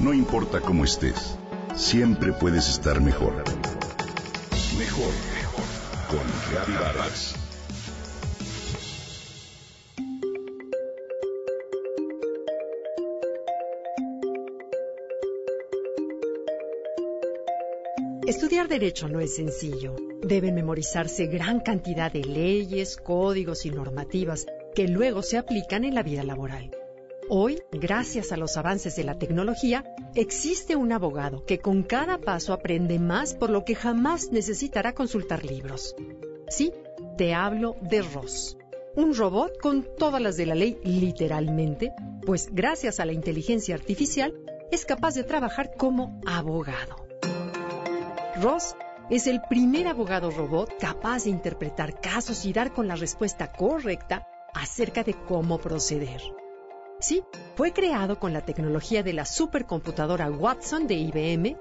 No importa cómo estés, siempre puedes estar mejor. Mejor, mejor. Con Reavivadas. Estudiar derecho no es sencillo. Deben memorizarse gran cantidad de leyes, códigos y normativas que luego se aplican en la vida laboral. Hoy, gracias a los avances de la tecnología, existe un abogado que con cada paso aprende más por lo que jamás necesitará consultar libros. Sí, te hablo de Ross, un robot con todas las de la ley literalmente, pues gracias a la inteligencia artificial es capaz de trabajar como abogado. Ross es el primer abogado robot capaz de interpretar casos y dar con la respuesta correcta acerca de cómo proceder. Sí, fue creado con la tecnología de la supercomputadora Watson de IBM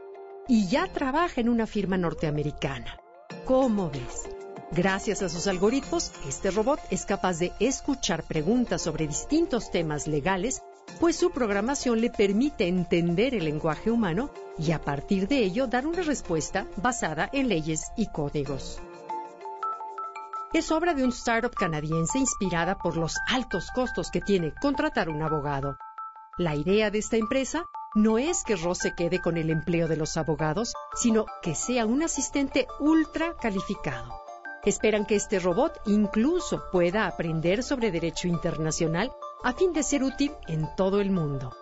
y ya trabaja en una firma norteamericana. ¿Cómo ves? Gracias a sus algoritmos, este robot es capaz de escuchar preguntas sobre distintos temas legales, pues su programación le permite entender el lenguaje humano y a partir de ello dar una respuesta basada en leyes y códigos es obra de un startup canadiense inspirada por los altos costos que tiene contratar un abogado. La idea de esta empresa no es que Ross se quede con el empleo de los abogados, sino que sea un asistente ultra calificado. Esperan que este robot incluso pueda aprender sobre derecho internacional a fin de ser útil en todo el mundo.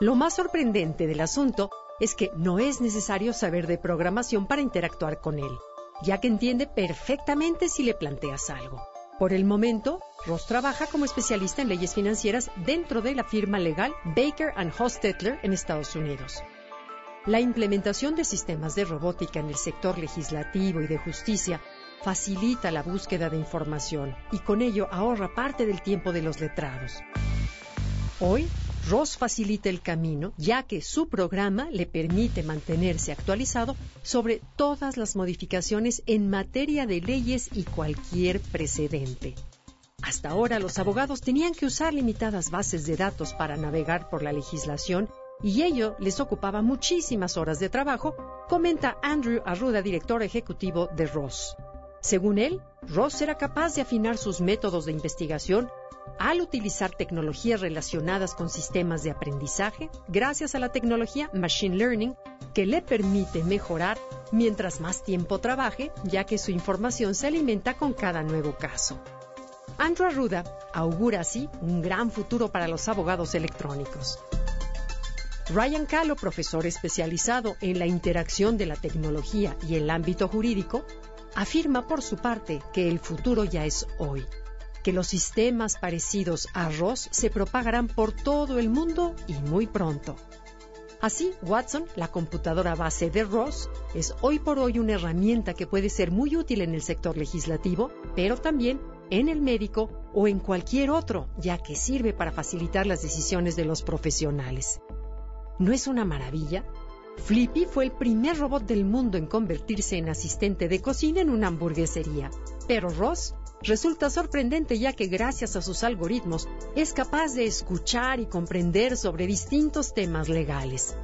Lo más sorprendente del asunto es que no es necesario saber de programación para interactuar con él ya que entiende perfectamente si le planteas algo. Por el momento, Ross trabaja como especialista en leyes financieras dentro de la firma legal Baker ⁇ Hostetler en Estados Unidos. La implementación de sistemas de robótica en el sector legislativo y de justicia facilita la búsqueda de información y con ello ahorra parte del tiempo de los letrados. Hoy, Ross facilita el camino, ya que su programa le permite mantenerse actualizado sobre todas las modificaciones en materia de leyes y cualquier precedente. Hasta ahora los abogados tenían que usar limitadas bases de datos para navegar por la legislación y ello les ocupaba muchísimas horas de trabajo, comenta Andrew Arruda, director ejecutivo de Ross. Según él, Ross era capaz de afinar sus métodos de investigación al utilizar tecnologías relacionadas con sistemas de aprendizaje gracias a la tecnología Machine Learning que le permite mejorar mientras más tiempo trabaje, ya que su información se alimenta con cada nuevo caso. Andrew Arruda augura así un gran futuro para los abogados electrónicos. Ryan Kahlo, profesor especializado en la interacción de la tecnología y el ámbito jurídico, afirma por su parte que el futuro ya es hoy que los sistemas parecidos a ROS se propagarán por todo el mundo y muy pronto. Así, Watson, la computadora base de ROS, es hoy por hoy una herramienta que puede ser muy útil en el sector legislativo, pero también en el médico o en cualquier otro, ya que sirve para facilitar las decisiones de los profesionales. ¿No es una maravilla? Flippy fue el primer robot del mundo en convertirse en asistente de cocina en una hamburguesería, pero Ross resulta sorprendente ya que gracias a sus algoritmos es capaz de escuchar y comprender sobre distintos temas legales.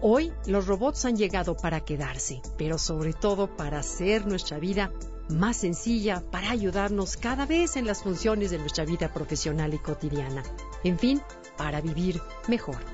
Hoy los robots han llegado para quedarse, pero sobre todo para hacer nuestra vida más sencilla, para ayudarnos cada vez en las funciones de nuestra vida profesional y cotidiana. En fin, para vivir mejor.